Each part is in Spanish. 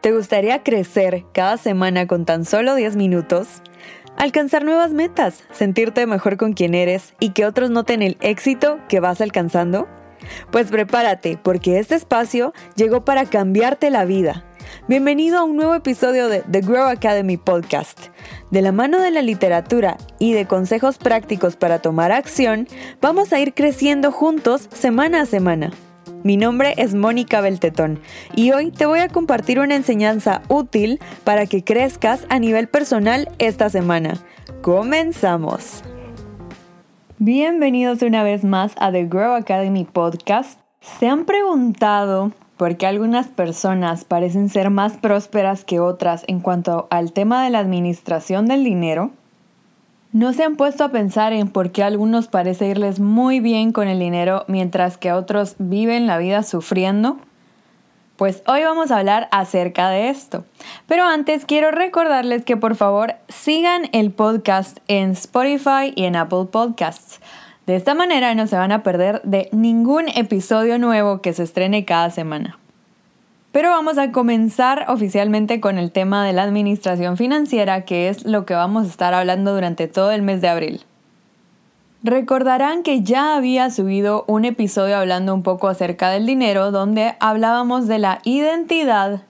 ¿Te gustaría crecer cada semana con tan solo 10 minutos? Alcanzar nuevas metas, sentirte mejor con quien eres y que otros noten el éxito que vas alcanzando? Pues prepárate, porque este espacio llegó para cambiarte la vida. Bienvenido a un nuevo episodio de The Grow Academy Podcast. De la mano de la literatura y de consejos prácticos para tomar acción, vamos a ir creciendo juntos semana a semana. Mi nombre es Mónica Beltetón y hoy te voy a compartir una enseñanza útil para que crezcas a nivel personal esta semana. ¡Comenzamos! Bienvenidos una vez más a The Grow Academy Podcast. ¿Se han preguntado por qué algunas personas parecen ser más prósperas que otras en cuanto al tema de la administración del dinero? ¿No se han puesto a pensar en por qué a algunos parece irles muy bien con el dinero mientras que a otros viven la vida sufriendo? Pues hoy vamos a hablar acerca de esto. Pero antes quiero recordarles que por favor sigan el podcast en Spotify y en Apple Podcasts. De esta manera no se van a perder de ningún episodio nuevo que se estrene cada semana. Pero vamos a comenzar oficialmente con el tema de la administración financiera, que es lo que vamos a estar hablando durante todo el mes de abril. Recordarán que ya había subido un episodio hablando un poco acerca del dinero, donde hablábamos de la identidad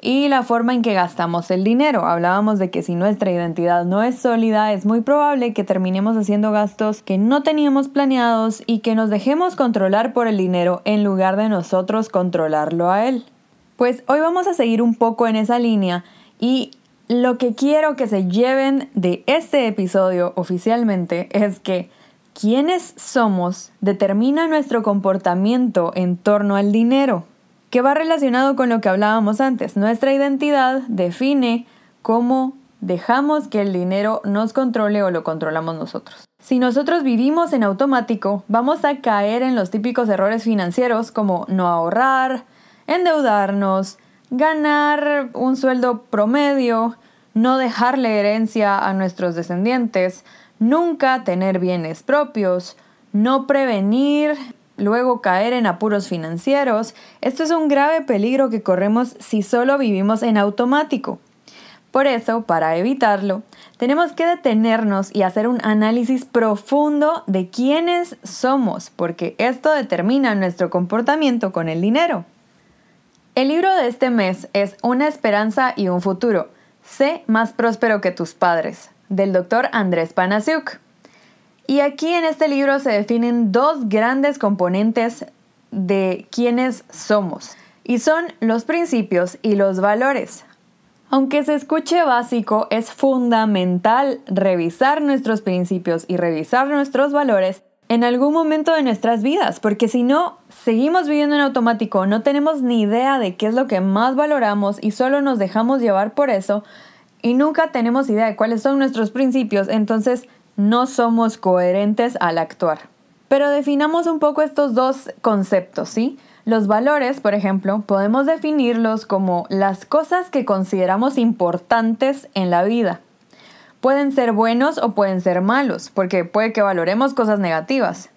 y la forma en que gastamos el dinero. Hablábamos de que si nuestra identidad no es sólida, es muy probable que terminemos haciendo gastos que no teníamos planeados y que nos dejemos controlar por el dinero en lugar de nosotros controlarlo a él. Pues hoy vamos a seguir un poco en esa línea y lo que quiero que se lleven de este episodio oficialmente es que quiénes somos determina nuestro comportamiento en torno al dinero, que va relacionado con lo que hablábamos antes. Nuestra identidad define cómo dejamos que el dinero nos controle o lo controlamos nosotros. Si nosotros vivimos en automático, vamos a caer en los típicos errores financieros como no ahorrar, endeudarnos, ganar un sueldo promedio, no dejarle herencia a nuestros descendientes, nunca tener bienes propios, no prevenir, luego caer en apuros financieros. Esto es un grave peligro que corremos si solo vivimos en automático. Por eso, para evitarlo, tenemos que detenernos y hacer un análisis profundo de quiénes somos, porque esto determina nuestro comportamiento con el dinero. El libro de este mes es Una esperanza y un futuro. Sé más próspero que tus padres, del doctor Andrés Panasiuk. Y aquí en este libro se definen dos grandes componentes de quiénes somos, y son los principios y los valores. Aunque se escuche básico, es fundamental revisar nuestros principios y revisar nuestros valores en algún momento de nuestras vidas, porque si no, seguimos viviendo en automático, no tenemos ni idea de qué es lo que más valoramos y solo nos dejamos llevar por eso y nunca tenemos idea de cuáles son nuestros principios, entonces no somos coherentes al actuar. Pero definamos un poco estos dos conceptos, ¿sí? Los valores, por ejemplo, podemos definirlos como las cosas que consideramos importantes en la vida pueden ser buenos o pueden ser malos, porque puede que valoremos cosas negativas.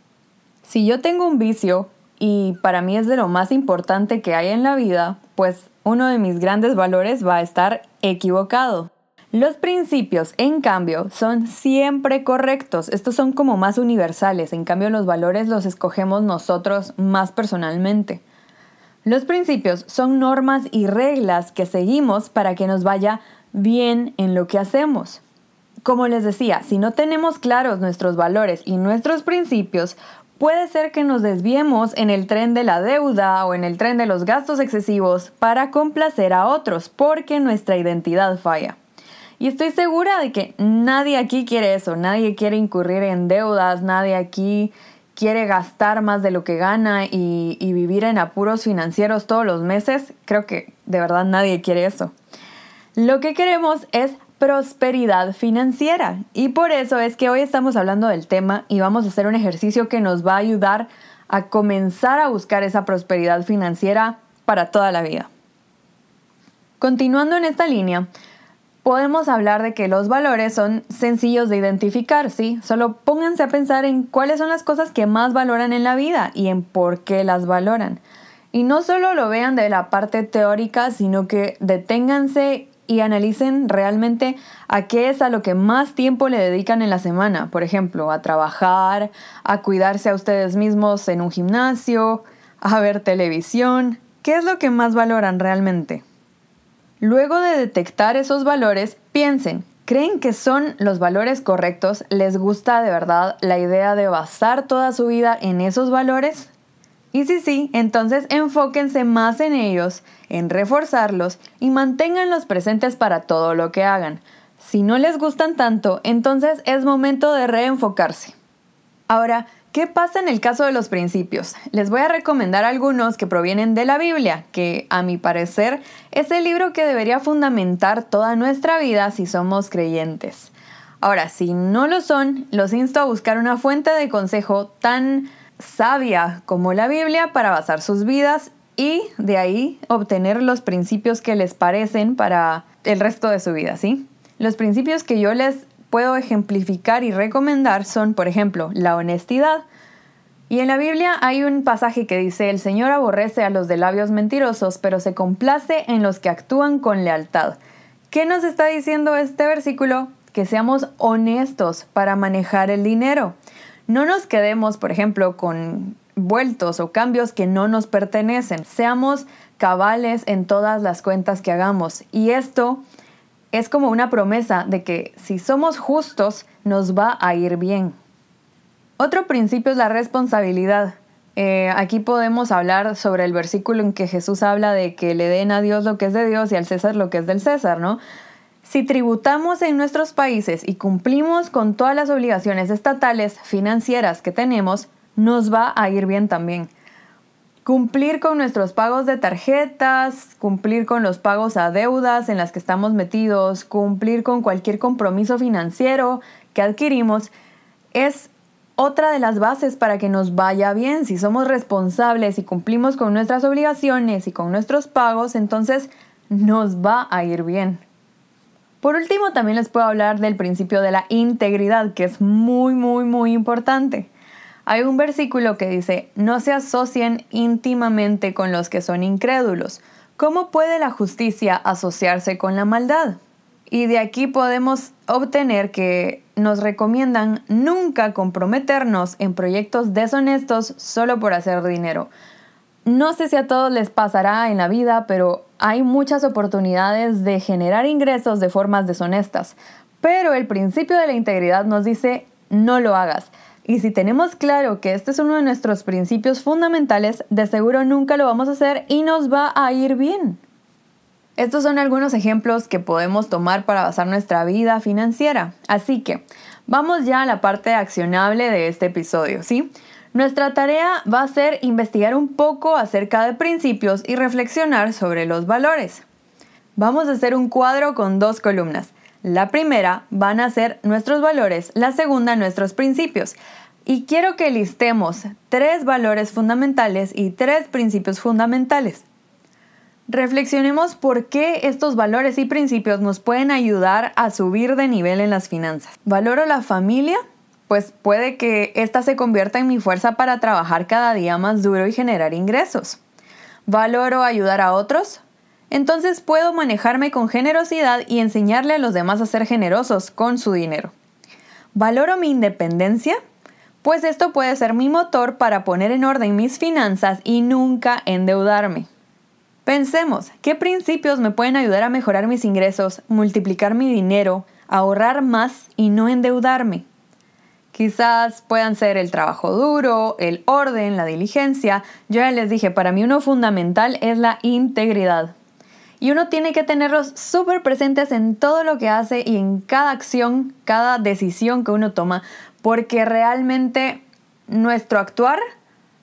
Si yo tengo un vicio y para mí es de lo más importante que hay en la vida, pues uno de mis grandes valores va a estar equivocado. Los principios, en cambio, son siempre correctos. Estos son como más universales. En cambio, los valores los escogemos nosotros más personalmente. Los principios son normas y reglas que seguimos para que nos vaya bien en lo que hacemos. Como les decía, si no tenemos claros nuestros valores y nuestros principios, puede ser que nos desviemos en el tren de la deuda o en el tren de los gastos excesivos para complacer a otros porque nuestra identidad falla. Y estoy segura de que nadie aquí quiere eso, nadie quiere incurrir en deudas, nadie aquí quiere gastar más de lo que gana y, y vivir en apuros financieros todos los meses. Creo que de verdad nadie quiere eso. Lo que queremos es prosperidad financiera. Y por eso es que hoy estamos hablando del tema y vamos a hacer un ejercicio que nos va a ayudar a comenzar a buscar esa prosperidad financiera para toda la vida. Continuando en esta línea, podemos hablar de que los valores son sencillos de identificar, ¿sí? Solo pónganse a pensar en cuáles son las cosas que más valoran en la vida y en por qué las valoran. Y no solo lo vean de la parte teórica, sino que deténganse y analicen realmente a qué es a lo que más tiempo le dedican en la semana. Por ejemplo, a trabajar, a cuidarse a ustedes mismos en un gimnasio, a ver televisión. ¿Qué es lo que más valoran realmente? Luego de detectar esos valores, piensen, ¿creen que son los valores correctos? ¿Les gusta de verdad la idea de basar toda su vida en esos valores? Y si sí, entonces enfóquense más en ellos, en reforzarlos y manténganlos presentes para todo lo que hagan. Si no les gustan tanto, entonces es momento de reenfocarse. Ahora, ¿qué pasa en el caso de los principios? Les voy a recomendar algunos que provienen de la Biblia, que a mi parecer es el libro que debería fundamentar toda nuestra vida si somos creyentes. Ahora, si no lo son, los insto a buscar una fuente de consejo tan sabia como la Biblia para basar sus vidas y de ahí obtener los principios que les parecen para el resto de su vida, ¿sí? Los principios que yo les puedo ejemplificar y recomendar son, por ejemplo, la honestidad. Y en la Biblia hay un pasaje que dice, el Señor aborrece a los de labios mentirosos, pero se complace en los que actúan con lealtad. ¿Qué nos está diciendo este versículo? Que seamos honestos para manejar el dinero. No nos quedemos, por ejemplo, con vueltos o cambios que no nos pertenecen. Seamos cabales en todas las cuentas que hagamos. Y esto es como una promesa de que si somos justos, nos va a ir bien. Otro principio es la responsabilidad. Eh, aquí podemos hablar sobre el versículo en que Jesús habla de que le den a Dios lo que es de Dios y al César lo que es del César, ¿no? Si tributamos en nuestros países y cumplimos con todas las obligaciones estatales financieras que tenemos, nos va a ir bien también. Cumplir con nuestros pagos de tarjetas, cumplir con los pagos a deudas en las que estamos metidos, cumplir con cualquier compromiso financiero que adquirimos, es otra de las bases para que nos vaya bien. Si somos responsables y cumplimos con nuestras obligaciones y con nuestros pagos, entonces nos va a ir bien. Por último, también les puedo hablar del principio de la integridad, que es muy, muy, muy importante. Hay un versículo que dice, no se asocien íntimamente con los que son incrédulos. ¿Cómo puede la justicia asociarse con la maldad? Y de aquí podemos obtener que nos recomiendan nunca comprometernos en proyectos deshonestos solo por hacer dinero. No sé si a todos les pasará en la vida, pero hay muchas oportunidades de generar ingresos de formas deshonestas. Pero el principio de la integridad nos dice no lo hagas. Y si tenemos claro que este es uno de nuestros principios fundamentales, de seguro nunca lo vamos a hacer y nos va a ir bien. Estos son algunos ejemplos que podemos tomar para basar nuestra vida financiera. Así que vamos ya a la parte accionable de este episodio, ¿sí? Nuestra tarea va a ser investigar un poco acerca de principios y reflexionar sobre los valores. Vamos a hacer un cuadro con dos columnas. La primera van a ser nuestros valores, la segunda nuestros principios. Y quiero que listemos tres valores fundamentales y tres principios fundamentales. Reflexionemos por qué estos valores y principios nos pueden ayudar a subir de nivel en las finanzas. Valoro la familia pues puede que esta se convierta en mi fuerza para trabajar cada día más duro y generar ingresos. ¿Valoro ayudar a otros? Entonces puedo manejarme con generosidad y enseñarle a los demás a ser generosos con su dinero. ¿Valoro mi independencia? Pues esto puede ser mi motor para poner en orden mis finanzas y nunca endeudarme. Pensemos, ¿qué principios me pueden ayudar a mejorar mis ingresos, multiplicar mi dinero, ahorrar más y no endeudarme? Quizás puedan ser el trabajo duro, el orden, la diligencia. Yo ya les dije, para mí uno fundamental es la integridad. Y uno tiene que tenerlos súper presentes en todo lo que hace y en cada acción, cada decisión que uno toma, porque realmente nuestro actuar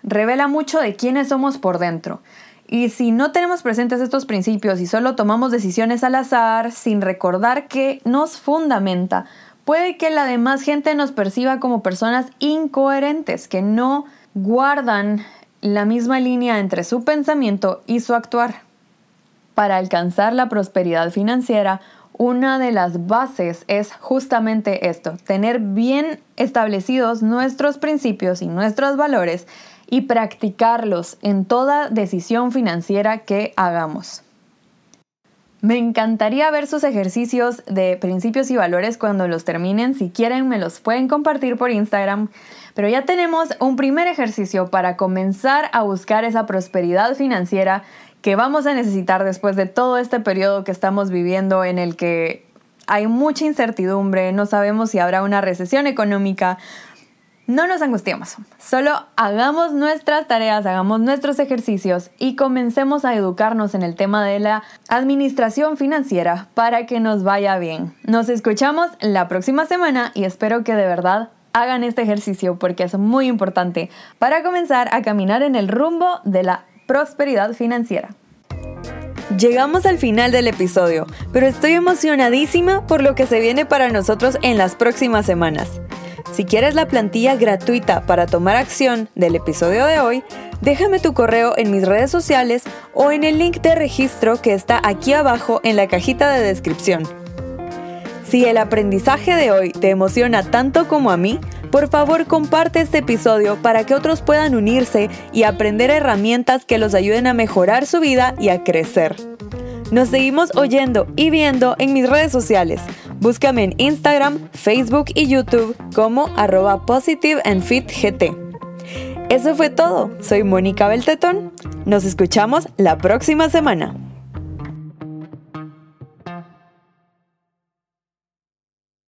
revela mucho de quiénes somos por dentro. Y si no tenemos presentes estos principios y solo tomamos decisiones al azar, sin recordar que nos fundamenta, puede que la demás gente nos perciba como personas incoherentes, que no guardan la misma línea entre su pensamiento y su actuar. Para alcanzar la prosperidad financiera, una de las bases es justamente esto, tener bien establecidos nuestros principios y nuestros valores y practicarlos en toda decisión financiera que hagamos. Me encantaría ver sus ejercicios de principios y valores cuando los terminen. Si quieren, me los pueden compartir por Instagram. Pero ya tenemos un primer ejercicio para comenzar a buscar esa prosperidad financiera que vamos a necesitar después de todo este periodo que estamos viviendo en el que hay mucha incertidumbre, no sabemos si habrá una recesión económica. No nos angustiemos, solo hagamos nuestras tareas, hagamos nuestros ejercicios y comencemos a educarnos en el tema de la administración financiera para que nos vaya bien. Nos escuchamos la próxima semana y espero que de verdad hagan este ejercicio porque es muy importante para comenzar a caminar en el rumbo de la prosperidad financiera. Llegamos al final del episodio, pero estoy emocionadísima por lo que se viene para nosotros en las próximas semanas. Si quieres la plantilla gratuita para tomar acción del episodio de hoy, déjame tu correo en mis redes sociales o en el link de registro que está aquí abajo en la cajita de descripción. Si el aprendizaje de hoy te emociona tanto como a mí, por favor comparte este episodio para que otros puedan unirse y aprender herramientas que los ayuden a mejorar su vida y a crecer. Nos seguimos oyendo y viendo en mis redes sociales. Búscame en Instagram, Facebook y YouTube como arroba positive GT. Eso fue todo. Soy Mónica Beltetón. Nos escuchamos la próxima semana.